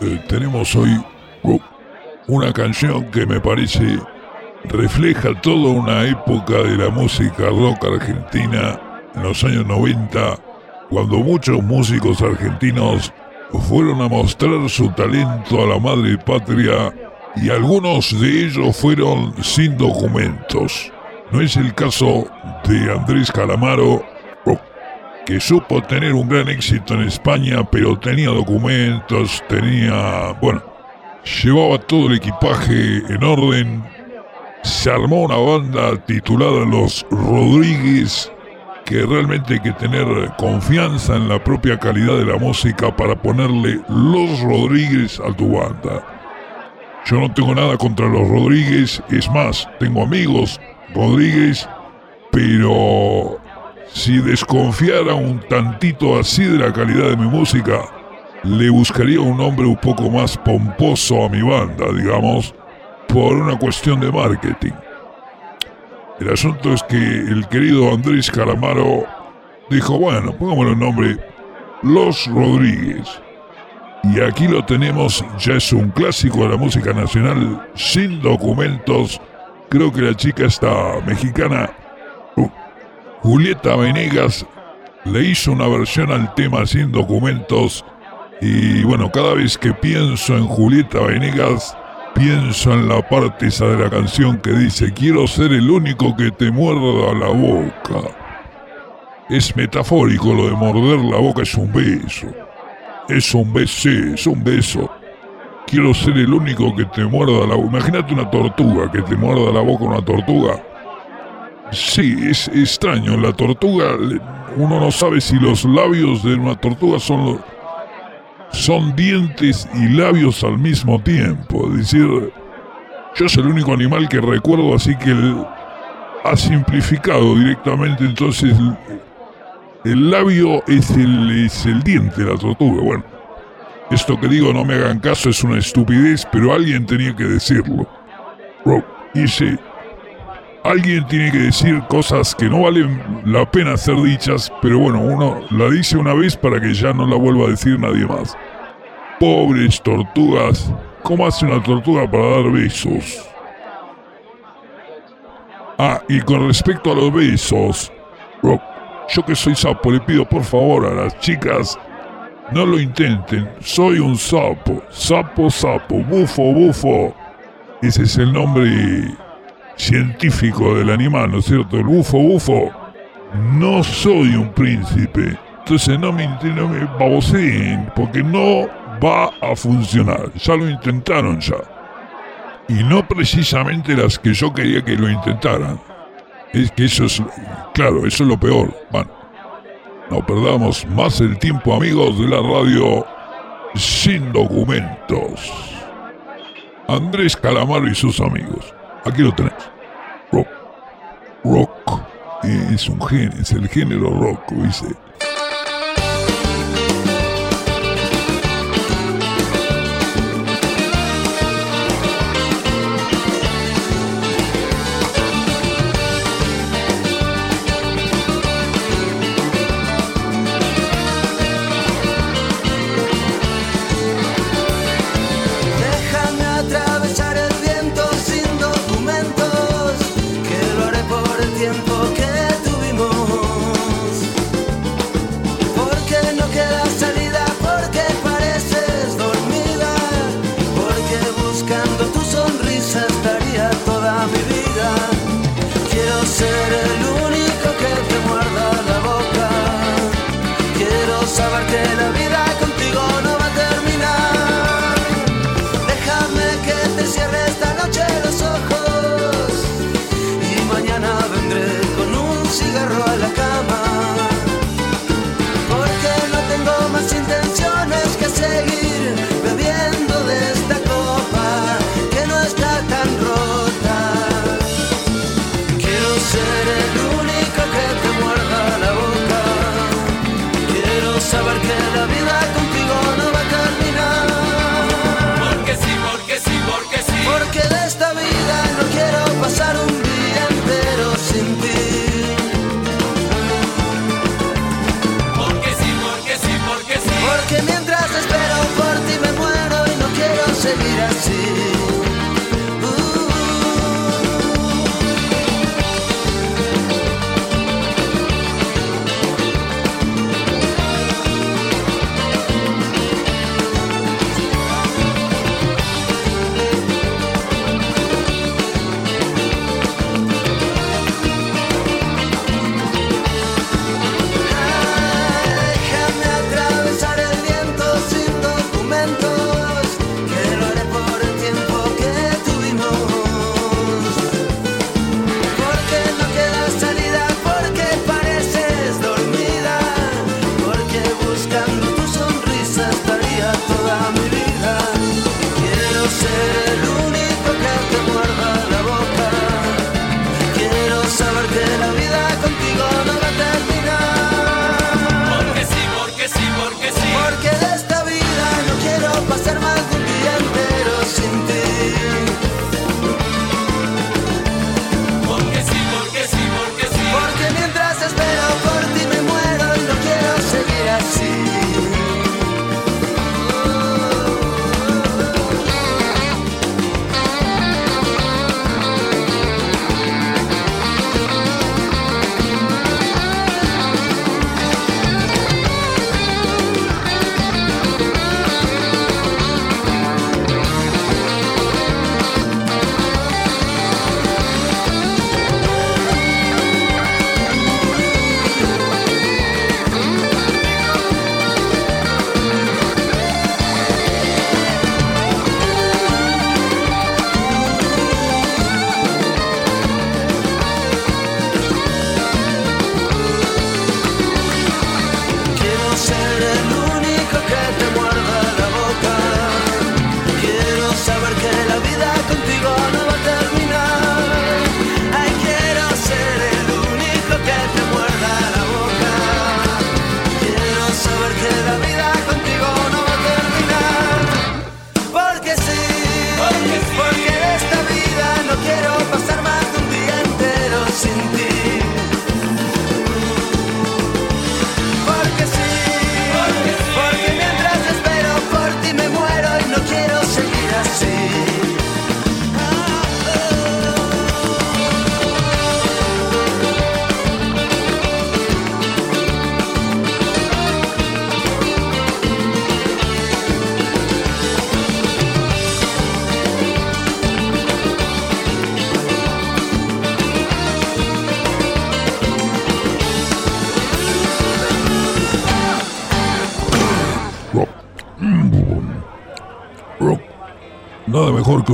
Eh, tenemos hoy rock, una canción que me parece refleja toda una época de la música rock argentina en los años 90, cuando muchos músicos argentinos fueron a mostrar su talento a la madre patria y algunos de ellos fueron sin documentos. No es el caso de Andrés Calamaro, que supo tener un gran éxito en España, pero tenía documentos, tenía... bueno, llevaba todo el equipaje en orden. Se armó una banda titulada Los Rodríguez, que realmente hay que tener confianza en la propia calidad de la música para ponerle Los Rodríguez a tu banda. Yo no tengo nada contra los Rodríguez, es más, tengo amigos Rodríguez, pero si desconfiara un tantito así de la calidad de mi música, le buscaría un nombre un poco más pomposo a mi banda, digamos, por una cuestión de marketing. El asunto es que el querido Andrés Calamaro dijo, bueno, pongámosle el nombre Los Rodríguez. Y aquí lo tenemos, ya es un clásico de la música nacional, sin documentos. Creo que la chica está mexicana Julieta Venegas le hizo una versión al tema sin documentos y bueno, cada vez que pienso en Julieta Venegas, pienso en la parte esa de la canción que dice quiero ser el único que te muerda la boca. Es metafórico lo de morder la boca, es un beso. Es un beso, es un beso. Quiero ser el único que te muerda la boca. Imagínate una tortuga que te muerda la boca una tortuga Sí, es extraño. La tortuga, uno no sabe si los labios de una tortuga son, son dientes y labios al mismo tiempo. Es decir, yo soy el único animal que recuerdo, así que ha simplificado directamente. Entonces, el, labio es el, es el diente de la tortuga. Bueno, esto que digo, no me hagan caso, es una estupidez, pero alguien tenía que decirlo. Sí, alguien tiene que decir cosas que no valen la pena ser dichas, pero bueno, uno la dice una vez para que ya no la vuelva a decir nadie más. Pobres tortugas, ¿cómo hace una tortuga para dar besos? Ah, y con respecto a los besos, yo que soy sapo, le pido por favor a las chicas, no lo intenten, soy un sapo, sapo, sapo, bufo, bufo. Ese es el nombre científico del animal, ¿no es cierto? El bufo, bufo. No soy un príncipe. Entonces no me, no me baboseen, porque no va a funcionar. Ya lo intentaron ya. Y no precisamente las que yo quería que lo intentaran. Es que eso es, claro, eso es lo peor. Bueno, no perdamos más el tiempo, amigos de la radio, sin documentos. Andrés Calamaro y sus amigos. Aquí lo tenés. Rock. Rock. Es un género, es el género rock, dice.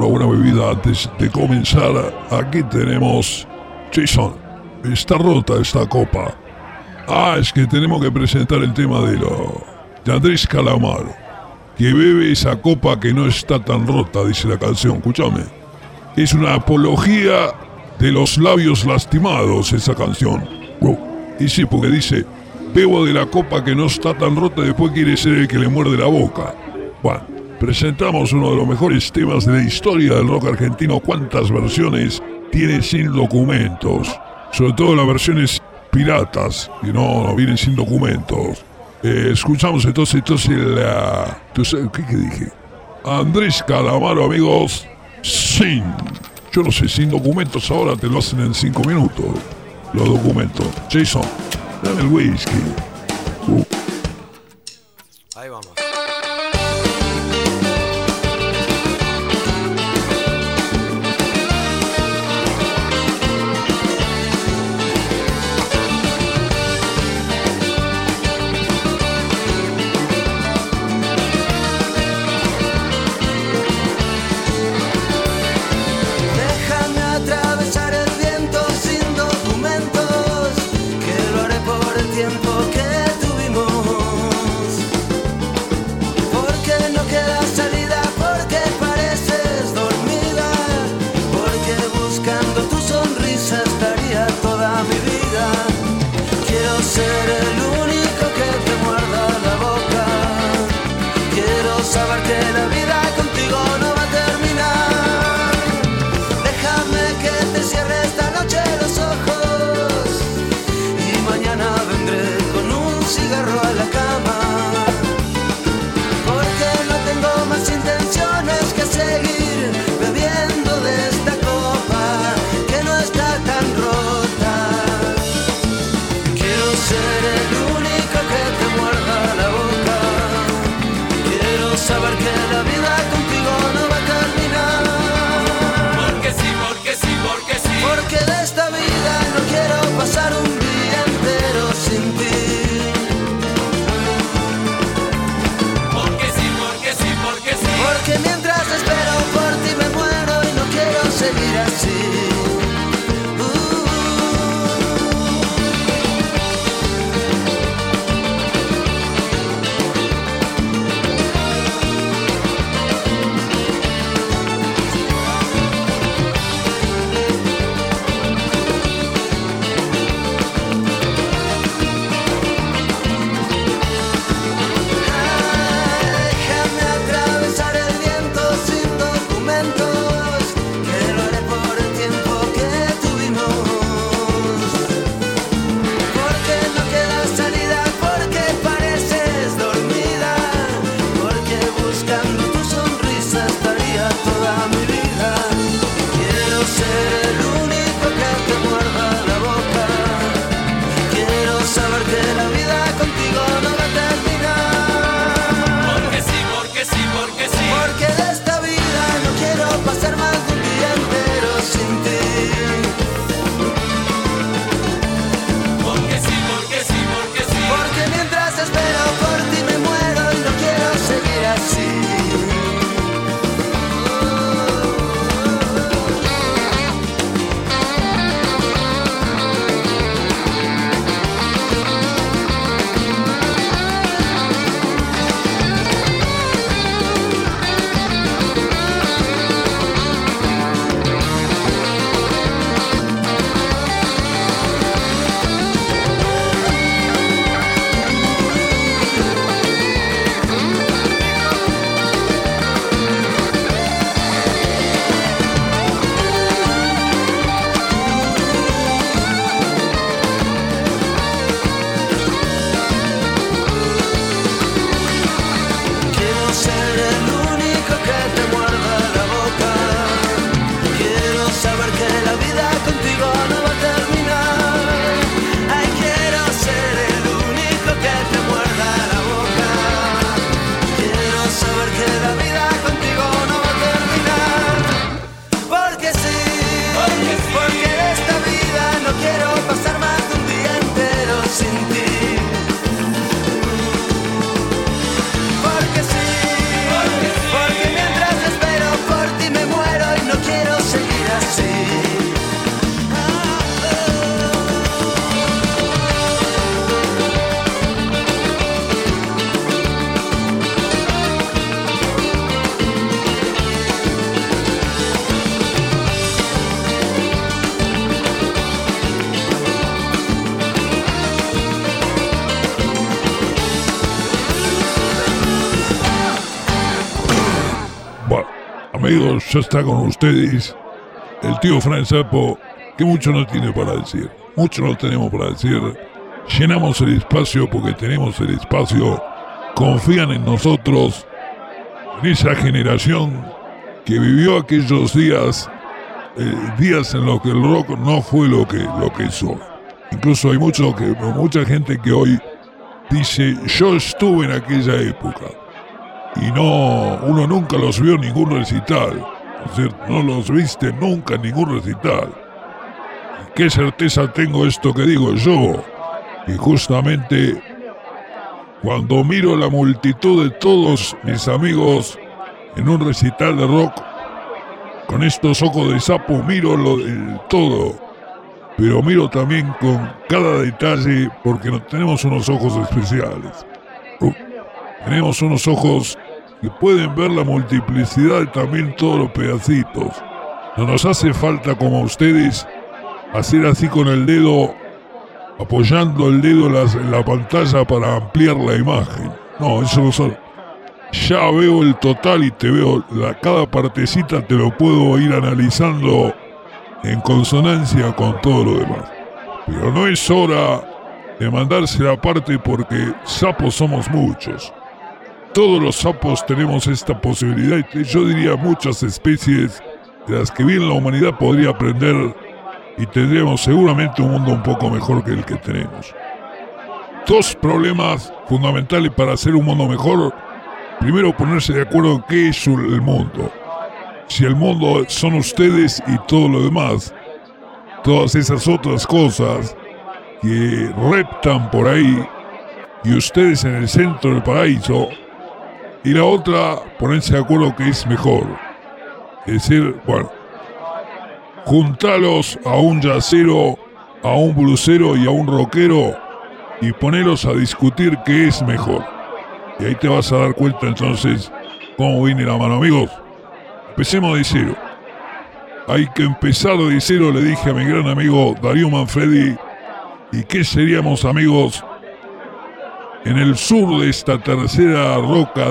Que una bebida antes de comenzar. Aquí tenemos... Jason, está rota esta copa. Ah, es que tenemos que presentar el tema de lo... De Andrés Calamaro. Que bebe esa copa que no está tan rota, dice la canción. Escúchame. Es una apología de los labios lastimados esa canción. Y sí, porque dice, bebo de la copa que no está tan rota, después quiere ser el que le muerde la boca. Bueno, presentamos uno de los mejores temas de la historia del rock argentino. ¿Cuántas versiones tiene sin documentos? Sobre todo las versiones piratas, que no, vienen sin documentos. Eh, escuchamos entonces, entonces la... ¿Qué, ¿Qué dije? Andrés Calamaro, amigos, sin... Yo no sé, sin documentos ahora te lo hacen en cinco minutos. Los documentos. Jason, dame el whisky. Uh. Ahí vamos. Está con ustedes el tío Fran Sapo, que mucho no tiene para decir. Mucho no tenemos para decir. Llenamos el espacio porque tenemos el espacio. Confían en nosotros, en esa generación que vivió aquellos días, eh, días en los que el rock no fue lo que, lo que hizo. Incluso hay mucho que, mucha gente que hoy dice, yo estuve en aquella época. Y no, uno nunca los vio en ningún recital. No los viste nunca en ningún recital. ¿Qué certeza tengo esto que digo yo? Y justamente cuando miro la multitud de todos mis amigos en un recital de rock, con estos ojos de sapo miro lo todo pero miro también con cada detalle porque tenemos unos ojos especiales. Uh, tenemos unos ojos que pueden ver la multiplicidad y también todos los pedacitos. No nos hace falta como a ustedes hacer así con el dedo, apoyando el dedo en la, pantalla para ampliar la imagen. No, eso no son. Ya veo el total y te veo la, cada partecita, te lo puedo ir analizando en consonancia con todo lo demás. Pero no es hora de mandarse la parte porque sapos somos muchos. Todos los sapos tenemos esta posibilidad y yo diría muchas especies de las que bien la humanidad podría aprender y tendríamos seguramente un mundo un poco mejor que el que tenemos. Dos problemas fundamentales para hacer un mundo mejor. Primero ponerse de acuerdo en qué es el mundo si el mundo son ustedes y todo lo demás, todas esas otras cosas que reptan por ahí y ustedes en el centro del paraíso, y la otra ponerse de acuerdo que es mejor. Es decir, bueno, juntalos a un yacero, a un blusero y a un rockero y ponerlos a discutir qué es mejor. Y ahí te vas a dar cuenta entonces cómo viene la mano, amigos. Empecemos de cero. Hay que empezar de cero, le dije a mi gran amigo Darío Manfredi. ¿Y qué seríamos amigos en el sur de esta tercera roca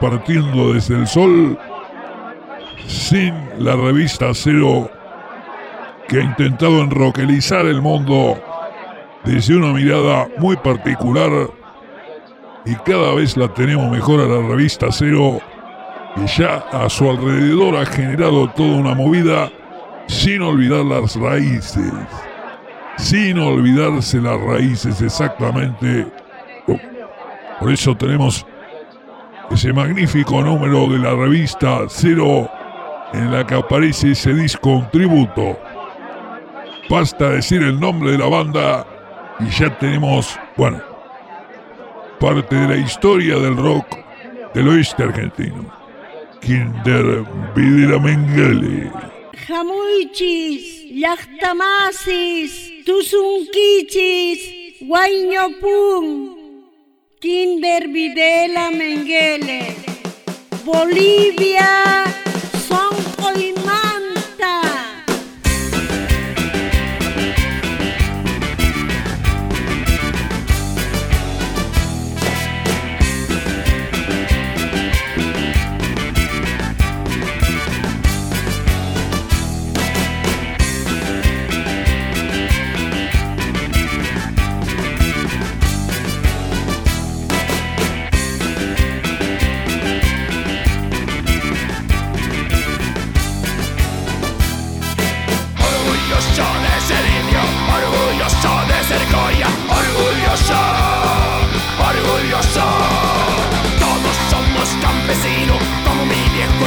partiendo desde el sol sin la revista Cero que ha intentado enroquelizar el mundo desde una mirada muy particular y cada vez la tenemos mejor a la revista Cero y ya a su alrededor ha generado toda una movida sin olvidar las raíces. Sin olvidarse las raíces exactamente. Por eso tenemos ese magnífico número de la revista Cero en la que aparece ese disco un tributo. Basta decir el nombre de la banda y ya tenemos, bueno, parte de la historia del rock del oeste argentino. Kinder Vidira Mengele. Yachtamasis, Kinder Videla Mengele. Bolivia,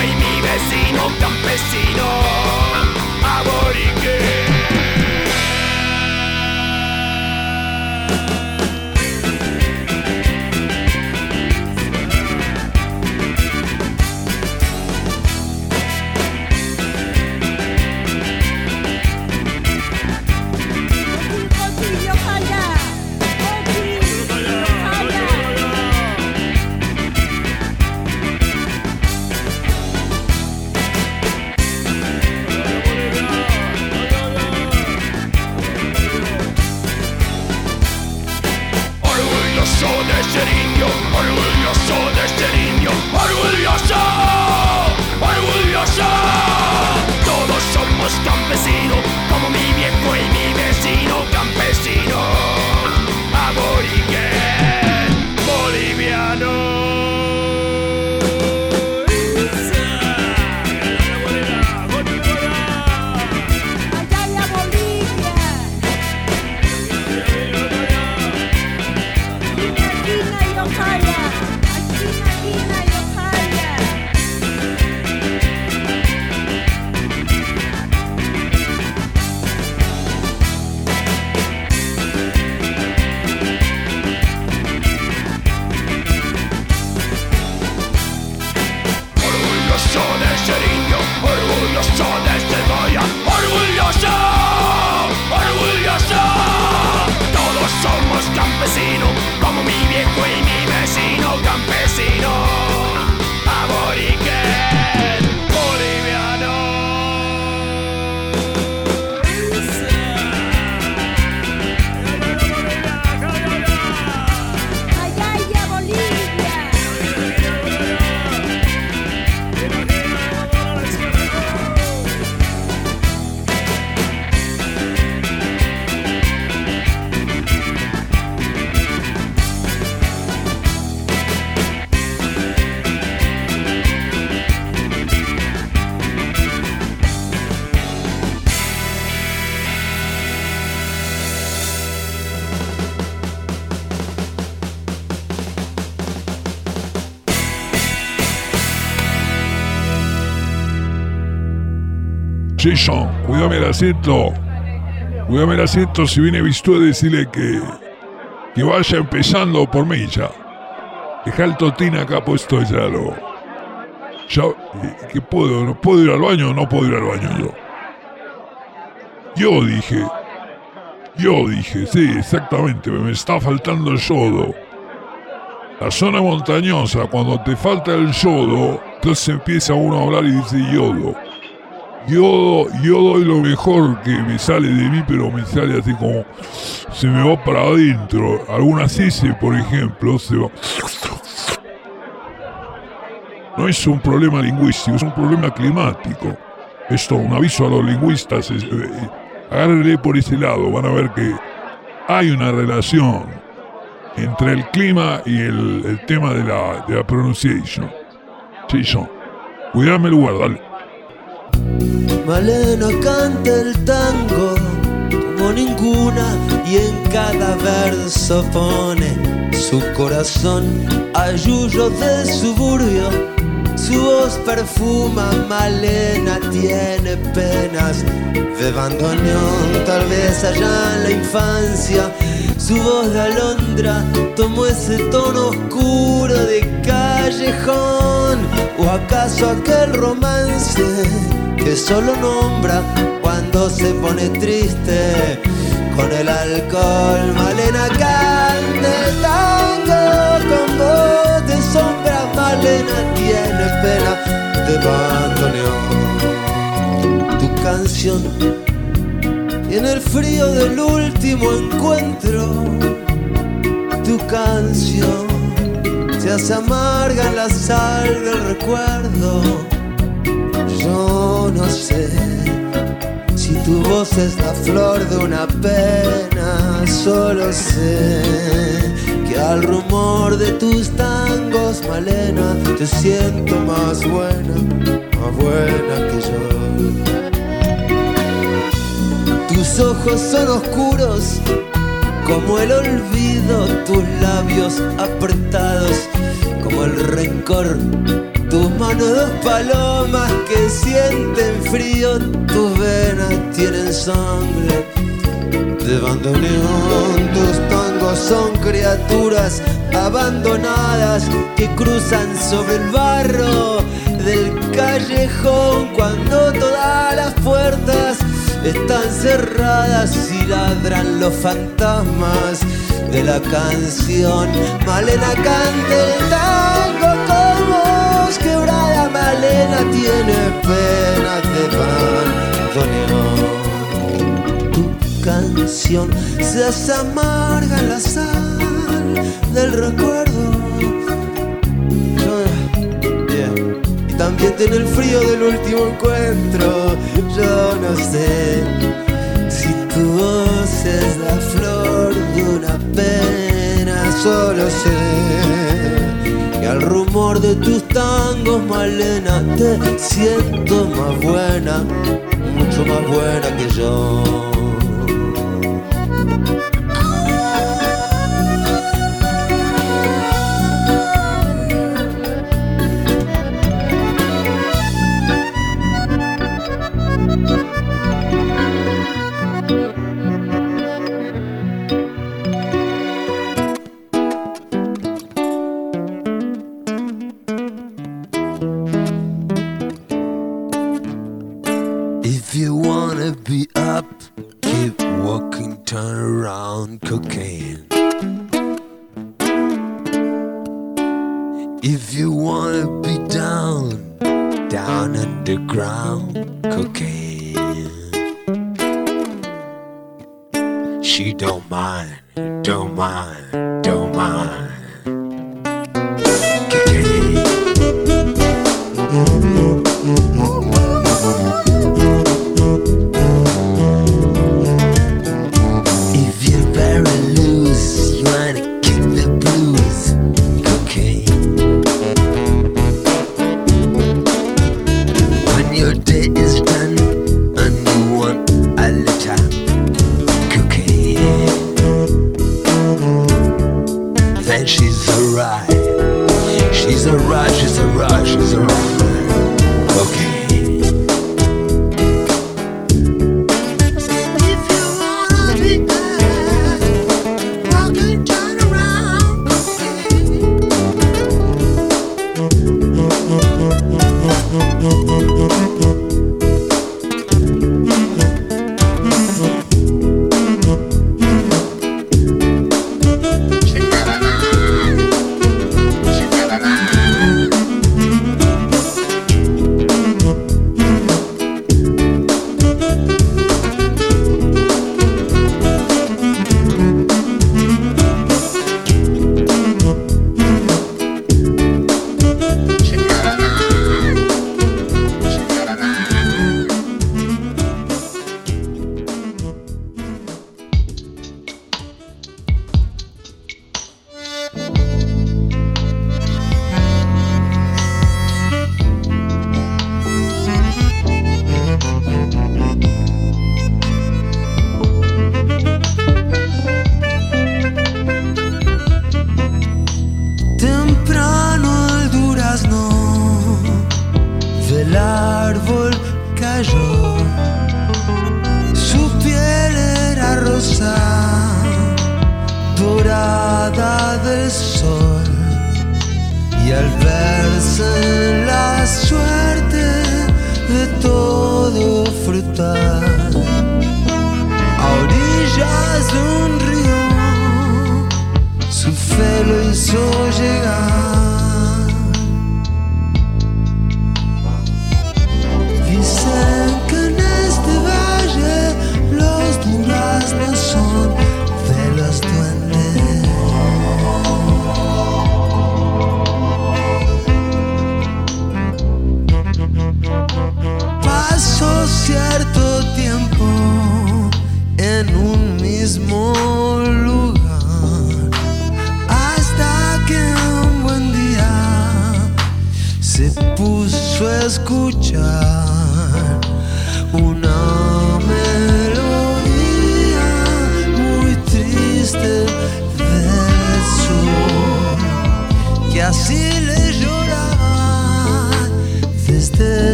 y mi vecino campesino. Jason, cuídame el asiento. Cuídame el asiento si viene Bistú decirle que, que vaya empezando por mí ya. Deja el totín acá puesto ya lo. Ya, ¿qué puedo? ¿No puedo ir al baño o no puedo ir al baño yo? Yo dije. Yo dije, sí, exactamente, me está faltando el yodo. La zona montañosa, cuando te falta el yodo, entonces empieza uno a hablar y dice yodo. Yo, yo doy lo mejor que me sale de mí, pero me sale así como se me va para adentro. Algunas S, por ejemplo, se va. No es un problema lingüístico, es un problema climático. Esto, un aviso a los lingüistas. Eh, agárrenle por ese lado, van a ver que hay una relación entre el clima y el, tema de la, de la pronunciation. Jason, cuidame el lugar, dale. Malena canta el tango como ninguna y en cada verso pone su corazón a yuyo de suburbio. Su voz perfuma, Malena tiene penas de bandoneón, tal vez allá en la infancia. Su voz de alondra tomó ese tono oscuro de callejón, o acaso aquel romance que solo nombra cuando se pone triste con el alcohol. Malena canta el tango con voz de sombra. Malena tiene pena de bandoneón. Tu canción y en el frío del último encuentro, tu canción se hace amarga en la sal del recuerdo yo no sé si tu voz es la flor de una pena, solo sé que al rumor de tus tangos, Malena, te siento más buena, más buena que yo. Tus ojos son oscuros como el olvido, tus labios apretados como el rencor tus manos dos palomas que sienten frío, tus venas tienen sangre de bandoneón. Tus tangos son criaturas abandonadas que cruzan sobre el barro del callejón cuando todas las puertas están cerradas y ladran los fantasmas de la canción. Malena canta el tango Malena tiene pena de bandoneón. Tu canción se hace amarga en la sal del recuerdo. Y también tiene el frío del último encuentro. Yo no sé si tu voz es la flor de una pena, solo sé al rumor de tus tangos, Malena, te siento más buena, mucho más buena que yo. She don't mind, don't mind, don't mind.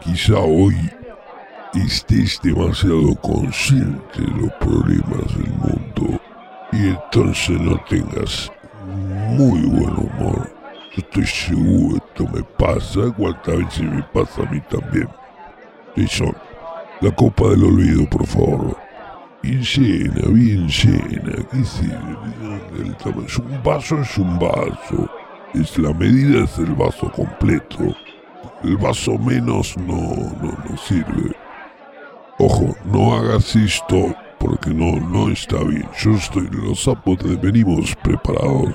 Quizá hoy estés demasiado consciente de los problemas del mundo y entonces no tengas muy buen humor. Yo estoy seguro, esto me pasa, cuántas veces me pasa a mí también. Jason, la copa del olvido, por favor. Bien llena, bien llena. ¿Qué tamaño- es un vaso, es un vaso. Es la medida, es el vaso completo. El vaso menos no, no, no sirve. Ojo, no hagas esto porque no, no está bien. Yo estoy en los sapos, venimos preparados.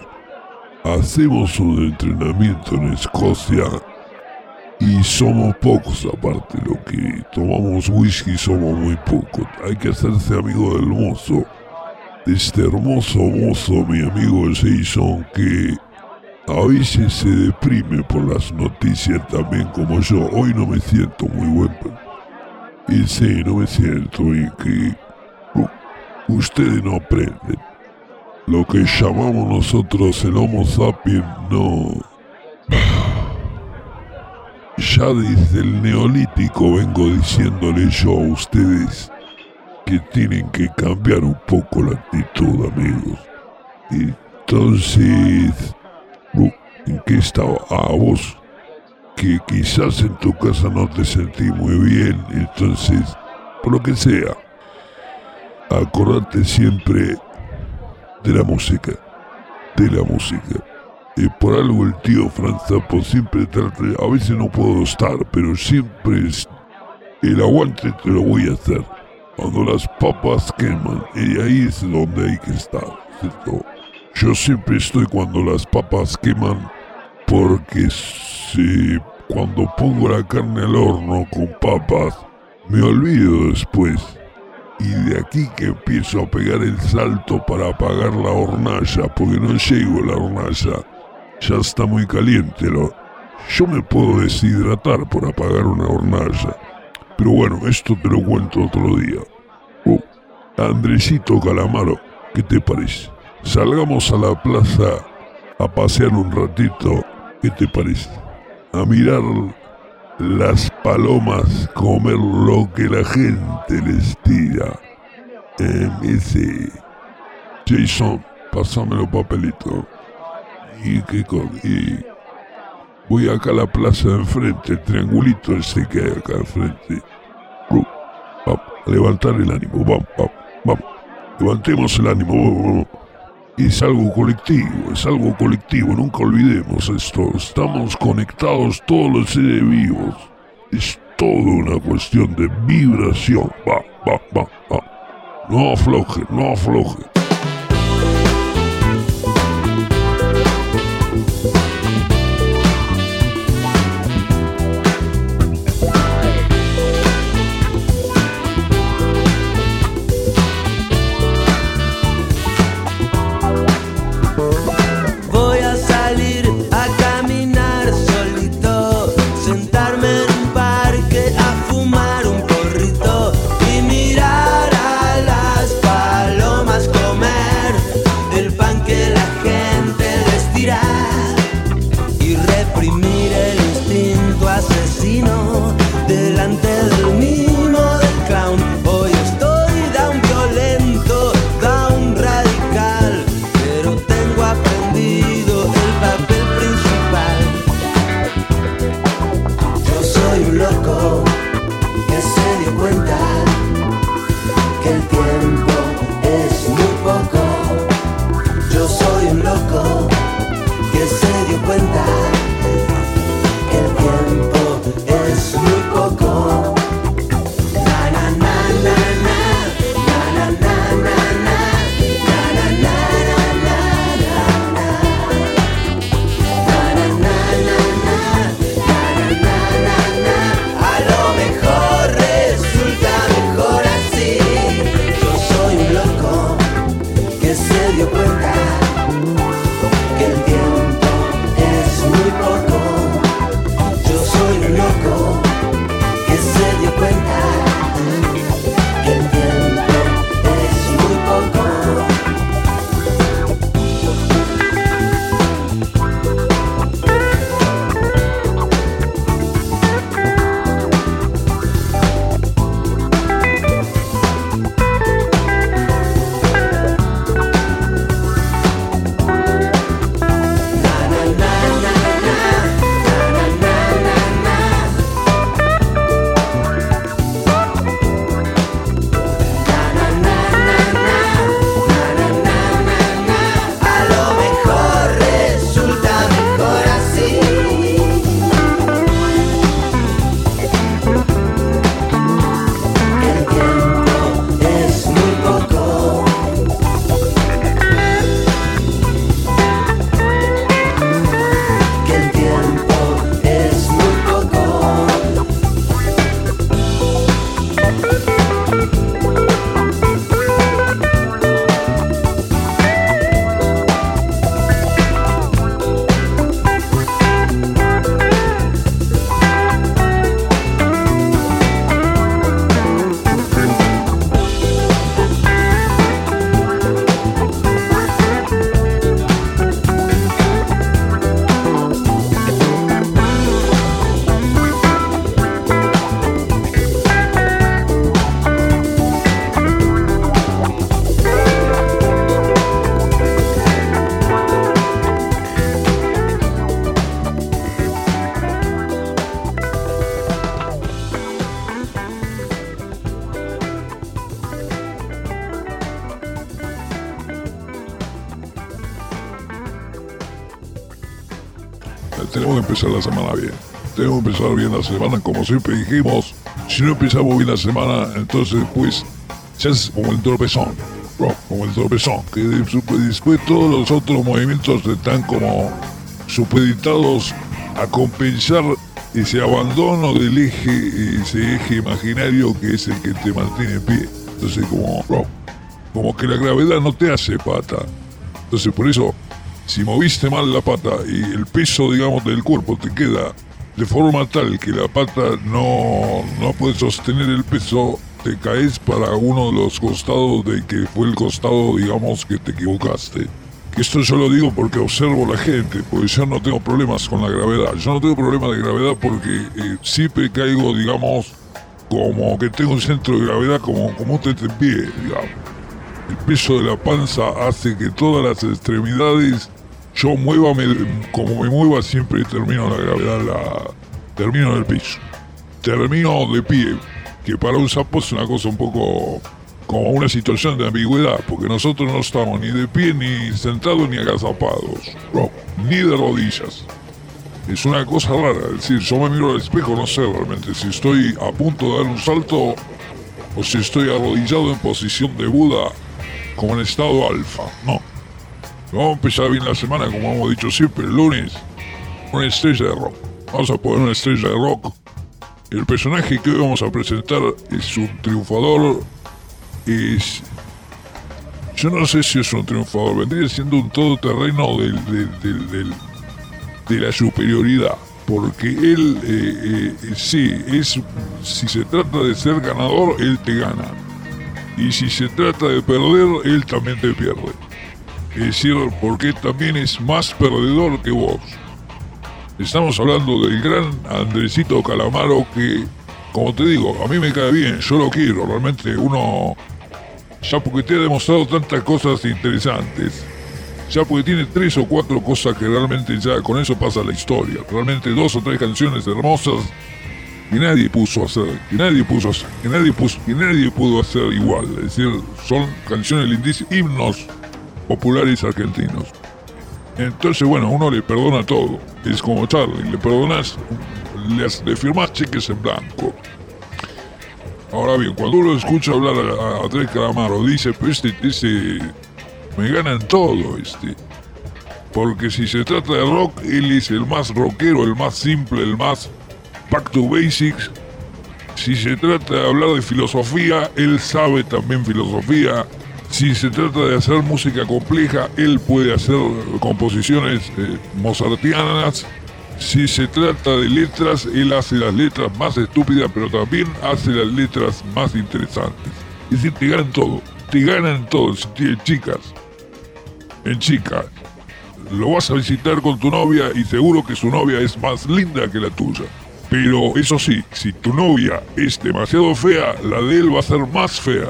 Hacemos un entrenamiento en Escocia y somos pocos aparte. Lo que tomamos whisky somos muy pocos. Hay que hacerse amigo del mozo. Este hermoso mozo, mi amigo Jason, que a veces se deprime por las noticias también como yo. Hoy no me siento muy buen. Y sí, no me siento bien que u- ustedes no aprenden. Lo que llamamos nosotros el Homo sapiens no... Ya desde el neolítico vengo diciéndole yo a ustedes que tienen que cambiar un poco la actitud, amigos. Entonces, ¿en qué estaba? Ah, vos, que quizás en tu casa no te sentí muy bien, entonces, por lo que sea, acordate siempre de la música, de la música. Y por algo el tío Franz Zappo siempre trata, a veces no puedo estar, pero siempre el aguante te lo voy a hacer. Cuando las papas queman, y ahí es donde hay que estar. Yo siempre estoy cuando las papas queman, porque si cuando pongo la carne al horno con papas, me olvido después. y de aquí que empiezo a pegar el salto para apagar la hornalla, porque no llego a la hornalla. Ya está muy caliente. Lo... Yo me puedo deshidratar por apagar una hornalla. Pero bueno, esto te lo cuento otro día. Oh, Andresito Calamaro, ¿qué te parece? Salgamos a la plaza a pasear un ratito. ¿Qué te parece? A mirar las palomas comer lo que la gente les tira. En ese Jason, pásame los papelitos. Y que y voy acá a la plaza de enfrente, triangulito ese que hay acá enfrente. Vamos, a levantar el ánimo, vamos, vamos, vamos. Levantemos el ánimo, vamos. Es algo colectivo, es algo colectivo, nunca olvidemos esto. Estamos conectados todos los seres vivos. Es todo una cuestión de vibración. Va, va, va, va. No afloje, no afloje. La semana bien. Tenemos que empezar bien la semana, como siempre dijimos. Si no empezamos bien la semana, entonces pues ya es como el tropezón. como el tropezón. Que después todos los otros movimientos están como supeditados a compensar ese abandono del eje, ese eje imaginario que es el que te mantiene en pie. Entonces como, como que la gravedad no te hace pata. Entonces por eso, si moviste mal la pata y el peso, digamos, del cuerpo te queda de forma tal que la pata no, no puede sostener el peso, te caes para uno de los costados de que fue el costado, digamos, que te equivocaste. Que esto yo lo digo porque observo la gente, porque yo no tengo problemas con la gravedad. Yo no tengo problemas de gravedad porque eh, siempre caigo, digamos, como que tengo un centro de gravedad como, como un pie, digamos. El peso de la panza hace que todas las extremidades, yo mueva, como me mueva, siempre termino la gravedad, la, termino en el piso. Termino de pie, que para un sapo es una cosa un poco como una situación de ambigüedad, porque nosotros no estamos ni de pie, ni sentados, ni agazapados, no, ni de rodillas. Es una cosa rara, es decir, yo me miro al espejo, no sé realmente si estoy a punto de dar un salto o si estoy arrodillado en posición de Buda, como en estado alfa, no. Vamos a empezar bien la semana, como hemos dicho siempre, el lunes, una estrella de rock. Vamos a poner una estrella de rock. El personaje que hoy vamos a presentar es un triunfador es. Yo no sé si es un triunfador, vendría siendo un todoterreno de la superioridad. Porque él, eh, eh, sí, es, si se trata de ser ganador, él te gana. Y si se trata de perder, él también te pierde. Es decir, porque también es más perdedor que vos. Estamos hablando del gran Andresito Calamaro que, como te digo, a mí me cae bien, yo lo quiero, realmente uno ya porque te ha demostrado tantas cosas interesantes, ya porque tiene tres o cuatro cosas que realmente ya con eso pasa la historia, realmente dos o tres canciones hermosas que nadie puso a hacer, que nadie puso a hacer, que nadie puso, que nadie pudo hacer igual, es decir, son canciones lindísimas, himnos populares argentinos. Entonces, bueno, uno le perdona todo. Es como Charlie, le perdonas, le, le firmas cheques en blanco. Ahora bien, cuando uno escucha hablar a, Andrés Calamaro, dice, pues este, este, me ganan todo, este. Porque si se trata de rock, él es el más rockero, el más simple, el más back to basics. Si se trata de hablar de filosofía, él sabe también filosofía. Si se trata de hacer música compleja, él puede hacer composiciones eh, mozartianas si se trata de letras, él hace las letras más estúpidas, pero también hace las letras más interesantes. Es decir, te ganan todo, te ganan todo. Si tienes chicas, en chicas, lo vas a visitar con tu novia y seguro que su novia es más linda que la tuya. Pero eso sí, si tu novia es demasiado fea, la de él va a ser más fea.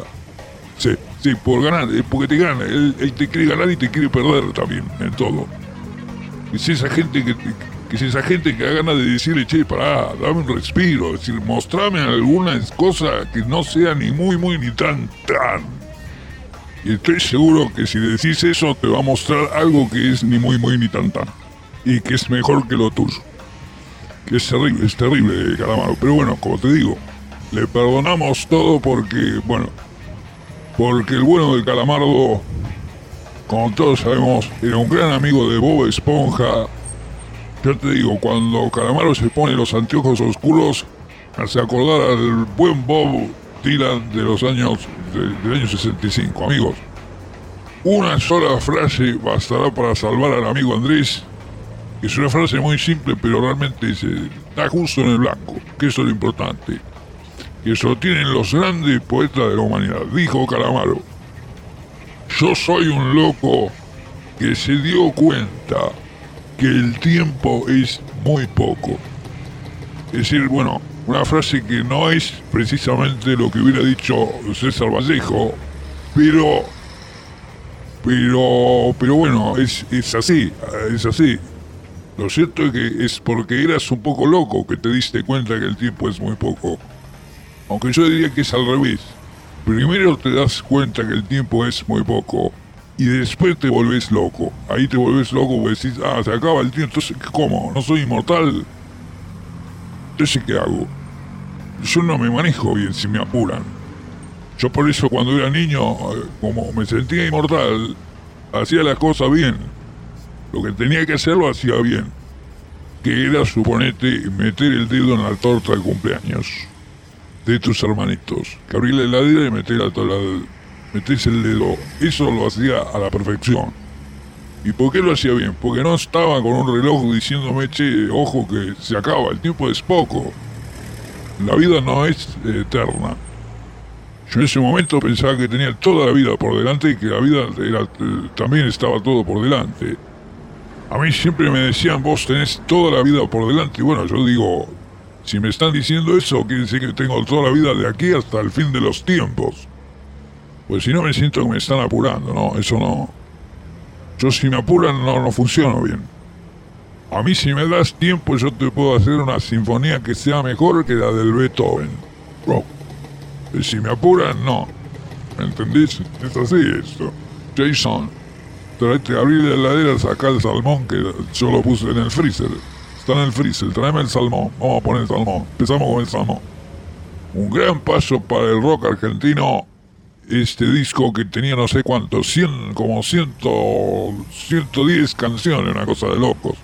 Sí, sí, por ganar, porque te gana. Él, te quiere ganar y te quiere perder también, en todo. Es esa gente que, que es esa gente que ha ganas de decirle, che, pará, dame un respiro, es decir, mostrame algunas cosas que no sean ni muy, muy, ni tan, tan. Y estoy seguro que si decís eso, te va a mostrar algo que es ni muy, muy, ni tan, tan. Y que es mejor que lo tuyo. Que es terrible, es terrible, Calamaro. Pero bueno, como te digo, le perdonamos todo porque, bueno, porque el bueno del Calamardo, como todos sabemos, era un gran amigo de Bob Esponja, yo te digo, cuando Calamaro se pone los anteojos oscuros, hace acordar al buen Bob Dylan de los años del año 65. Amigos, una sola frase bastará para salvar al amigo Andrés. Es una frase muy simple, pero realmente da justo en el blanco, que eso es lo importante. Que eso lo tienen los grandes poetas de la humanidad. Dijo Calamaro, yo soy un loco que se dio cuenta que el tiempo es muy poco. Es decir, bueno, una frase que no es precisamente lo que hubiera dicho César Vallejo, pero, pero, pero bueno, es, es así, es así. Lo cierto es que es porque eras un poco loco que te diste cuenta que el tiempo es muy poco. Aunque yo diría que es al revés. Primero te das cuenta que el tiempo es muy poco y después te volvés loco. Ahí te volvés loco porque decís, ah, se acaba el tiempo, entonces, ¿cómo? ¿No soy inmortal? Entonces, ¿qué hago? Yo no me manejo bien si me apuran. Yo por eso cuando era niño, eh, como me sentía inmortal, hacía las cosas bien. Lo que tenía que hacer lo hacía bien. Que era, suponete, meter el dedo en la torta de cumpleaños. de tus hermanitos. Que abrí la heladera y meter, la, metés el dedo. Eso lo hacía a la perfección. ¿Y por qué lo hacía bien? Porque no estaba con un reloj diciéndome, che, ojo que se acaba, el tiempo es poco. La vida no es eterna. Yo en ese momento pensaba que tenía toda la vida por delante y que la vida eh, también estaba todo por delante. A mí siempre me decían, vos tenés toda la vida por delante. Y bueno, yo digo, si me están diciendo eso, quiere decir que tengo toda la vida de aquí hasta el fin de los tiempos. Pues si no me siento que me están apurando, no, eso no. Yo si me apuran no, no funciono bien. A mí si me das tiempo yo te puedo hacer una sinfonía que sea mejor que la del Beethoven. Bro. Y si me apuran, no. ¿Me entendés? Es así esto. Jason, tráete, abrí la heladera, saca el salmón que yo lo puse en el freezer. Está en el freezer, tráeme el salmón. Vamos a poner el salmón. Empezamos con el salmón. Un gran paso para el rock argentino. Este disco que tenía no sé cuántos, 100, como 100, 110 canciones, una cosa de locos.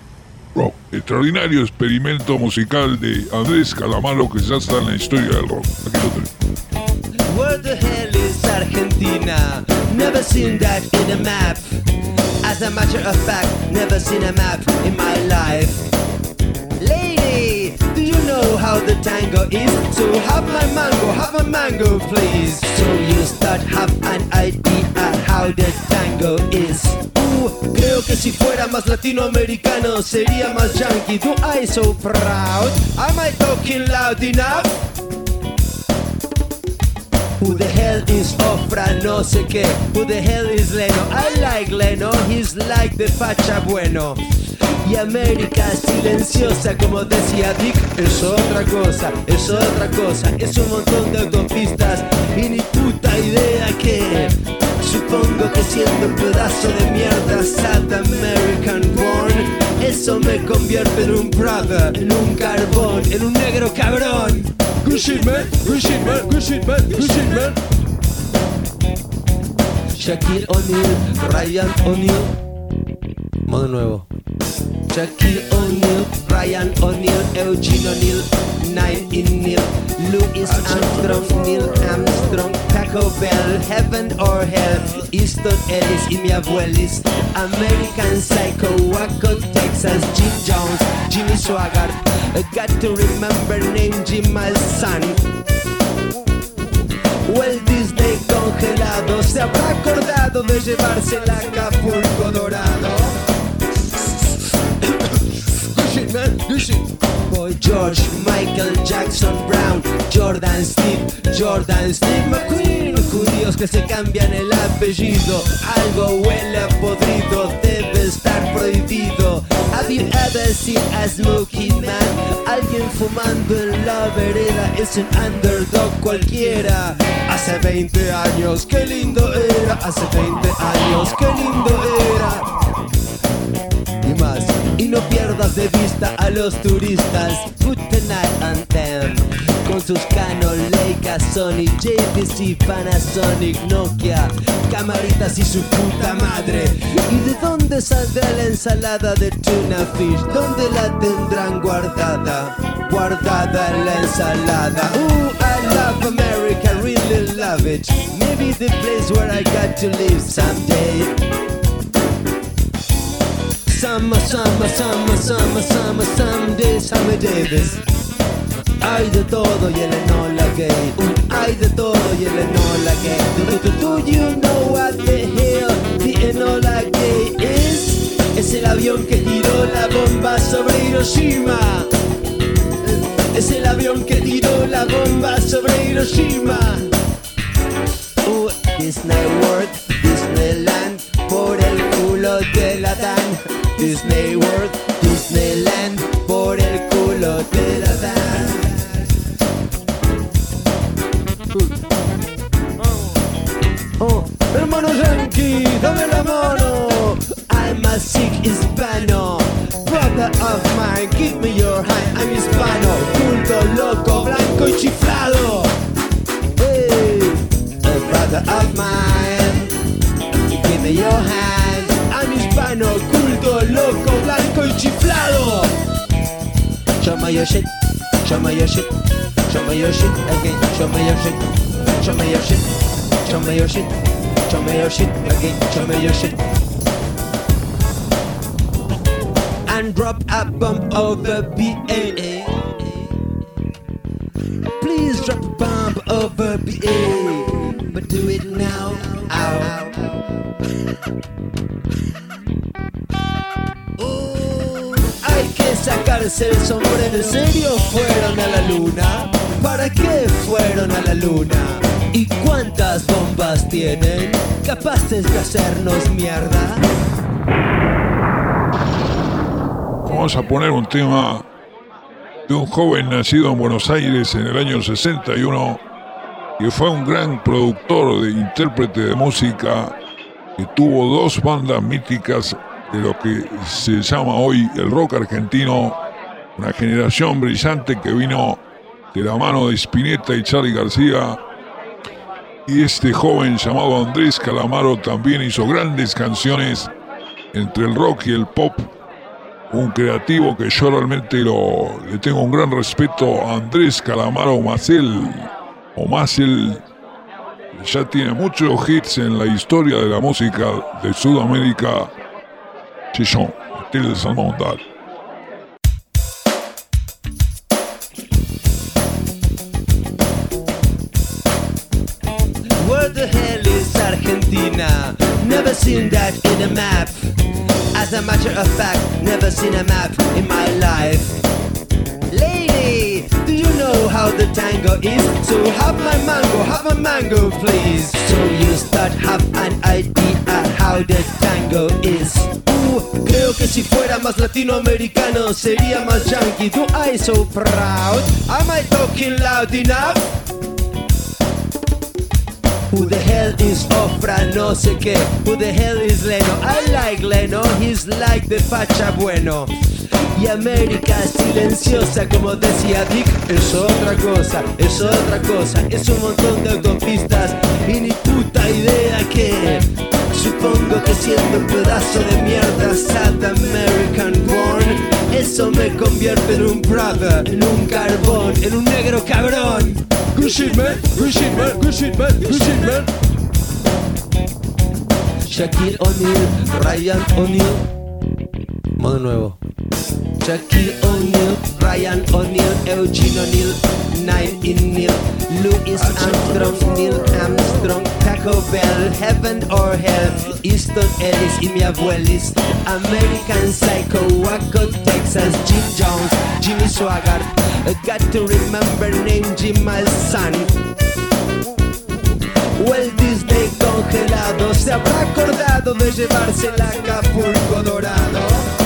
Rock. Extraordinario experimento musical de Andrés Calamaro que ya está en la historia del rock. Aquí lo tenemos. Where the hell is Argentina? Never seen that in a map. As a matter of fact, never seen a map in my life. Lady, do you know how the tango is? So have my mango, have a mango, please. So you start have an idea how the tango is. Uh, creo que si fuera más latinoamericano sería más yankee. Do I so proud? Am I talking loud enough? Who the hell is Ofra? No sé qué. Who the hell is Leno? I like Leno, he's like the facha bueno. Y América silenciosa, como decía Dick, es otra cosa, es otra cosa, es un montón de autopistas y ni puta idea que. Supongo que siendo un pedazo de mierda South American born, eso me convierte en un brother, en un carbón, en un negro cabrón. Good shit, man. Good shit, man. Good shit, man. Man. Shaquille O'Neal, Ryan O'Neal. Modo nuevo. Shaquille O'Neal, Ryan O'Neal, Eugene O'Neal, Nine in Neil, Louis Armstrong, Neil Armstrong, Taco Bell, Heaven or Hell, Easton Ellis y mi abuelis, American Psycho, Waco, Texas, Jim Jones, Jimmy Swaggart, got to remember name Jim my son. Walt Disney congelado se habrá acordado de llevarse el Acapulco dorado. George, Michael Jackson Brown, Jordan Steve, Jordan Steve McQueen. Judíos que se cambian el apellido. Algo huele a podrido, debe estar prohibido. Have you ever seen a smoking man? Alguien fumando en la vereda es un underdog cualquiera. Hace 20 años, qué lindo era. Hace 20 años, qué lindo era. No pierdas de vista a los turistas. The night on them. Con sus Canon, Leica, Sony, JVC, Panasonic, Nokia, camaritas y su puta madre. ¿Y de dónde saldrá la ensalada de tuna fish? ¿Dónde la tendrán guardada? Guardada en la ensalada. Ooh, I love America, really love it. Maybe the place where I got to live someday. Summer, summer, summer, summer, summer, someday, Sammy Davis. Hay de todo y el enola gay. Hay de todo y el enola gay. Do, do, do, you know what the hell the enola gay is? Es el avión que tiró la bomba sobre Hiroshima. Es el avión que tiró la bomba sobre Hiroshima. Uh, Disney World, Disneyland, por el culo de la Dan. Disney World, Disneyland, por el culo de la Dan. Oh, hermano Yankee, dame la mano. I'm a sick hispano, brother of mine, give me your hand. I'm hispano, culto, loco, blanco y chiflado. Hey, a brother of mine, give me your hand. I'm hispano, culto, loco, blanco y chiflado. Your shit, me your shit, me your shit again. Me your shit. Me your shit. Me your shit. Your shit again. Me your shit. And drop a bomb over BA. Please drop a bomb over BA. But do it now. Ow. El sombrero. ¿En serio fueron a la luna? ¿Para qué fueron a la luna? ¿Y cuántas bombas tienen? Capaces de hacernos mierda. Vamos a poner un tema de un joven nacido en Buenos Aires en el año 61 que fue un gran productor de intérprete de música que tuvo dos bandas míticas de lo que se llama hoy el rock argentino, una generación brillante que vino de la mano de Spinetta y Charlie García. Y este joven llamado Andrés Calamaro también hizo grandes canciones entre el rock y el pop. Un creativo que yo realmente lo, le tengo un gran respeto a Andrés Calamaro Macel. O Macel ya tiene muchos hits en la historia de la música de Sudamérica. Chichón, estilo a matter of fact, never seen a map in my life. Lady, do you know how the tango is? So have my mango, have a mango, please. So you start have an idea how the tango is. Uh, creo que si fuera más latinoamericano sería más yankee. Do I so proud? Am I talking loud enough? Who the hell is Ofra? No sé qué. Who the hell is Leno? I like Leno, he's like the facha bueno. Y América silenciosa, como decía Dick, es otra cosa, es otra cosa. Es un montón de autopistas y ni puta idea que. Supongo que siendo un pedazo de mierda South American born, eso me convierte en un brother, en un carbón, en un negro cabrón. Good shit, man. Good shit, man. Good shit, man. Good shit, man. Shaquille O'Neal, Ryan O'Neal. Modo nuevo. Shaquille O'Neal, Ryan O'Neal, Eugene O'Neal, Nine in Neil, Louis Armstrong, Neil Armstrong, Taco Bell, Heaven or Hell, Easton Ellis y mi abuelis, American Psycho, Waco, Texas, Jim Jones, Jimmy Swaggart, got to remember name Jim my son. Walt Disney congelado se habrá acordado de llevarse el Acapulco dorado.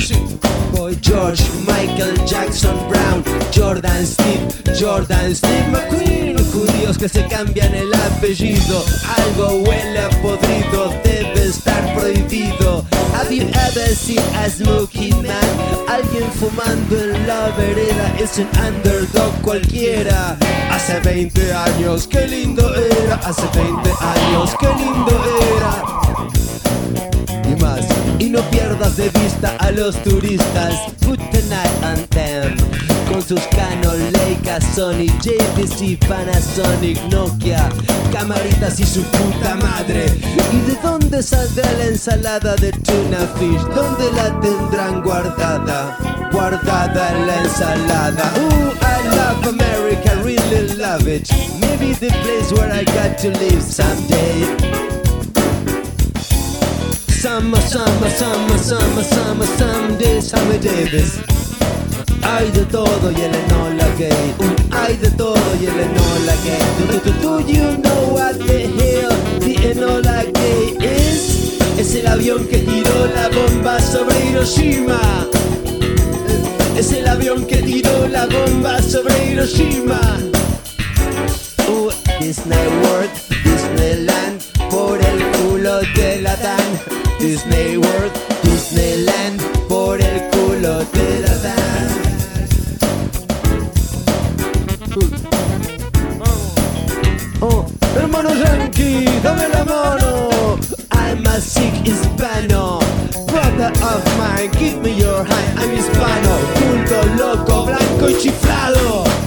Shit. Boy George, Michael Jackson Brown, Jordan Steve, Jordan Steve McQueen. Judíos que se cambian el apellido. Algo huele a podrido, debe estar prohibido. Have you ever seen a smoking man? Alguien fumando en la vereda es un underdog cualquiera. Hace 20 años, qué lindo era. Hace 20 años, qué lindo era y no pierdas de vista a los turistas. The night on them. Con sus Canon, Leica, Sony, JVC, Panasonic, Nokia, camaritas y su puta madre. ¿Y de dónde saldrá la ensalada de tuna fish? ¿Dónde la tendrán guardada? Guardada en la ensalada. Ooh, I love America, really love it. Maybe the place where I got to live someday. Summer, summer, summer, summer, summer, someday, Sammy Davis. Hay de todo y el Enola gay. Hay de todo y el Enola gay. Do, do, do, do you know what the hell the Enola gay is? Es el avión que tiró la bomba sobre Hiroshima. Es el avión que tiró la bomba sobre Hiroshima. Uh, Disney World, Disneyland, Disney World, Disneyland, por el culo de la Dan. Oh, hermano Yankee, dame la mano. I'm a sick hispano. Brother of mine, give me your hand. I'm hispano. Culto loco, blanco y chiflado.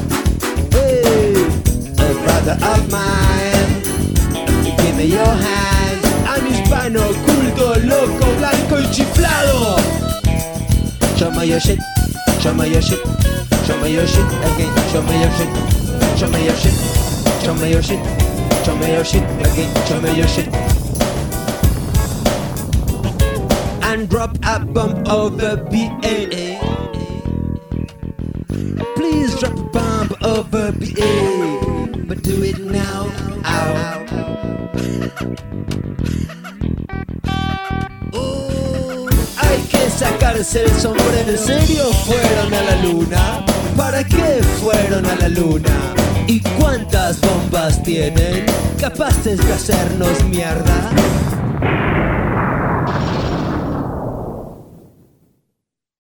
Show me your shit, show me your shit, show me your shit. Again, show me your shit, show me your shit, show me your shit, show me your shit. Again, show me your shit. And drop a bomb over BA. El sombrero. ¿En serio fueron a la luna? ¿Para qué fueron a la luna? ¿Y cuántas bombas tienen? Capaces de hacernos mierda.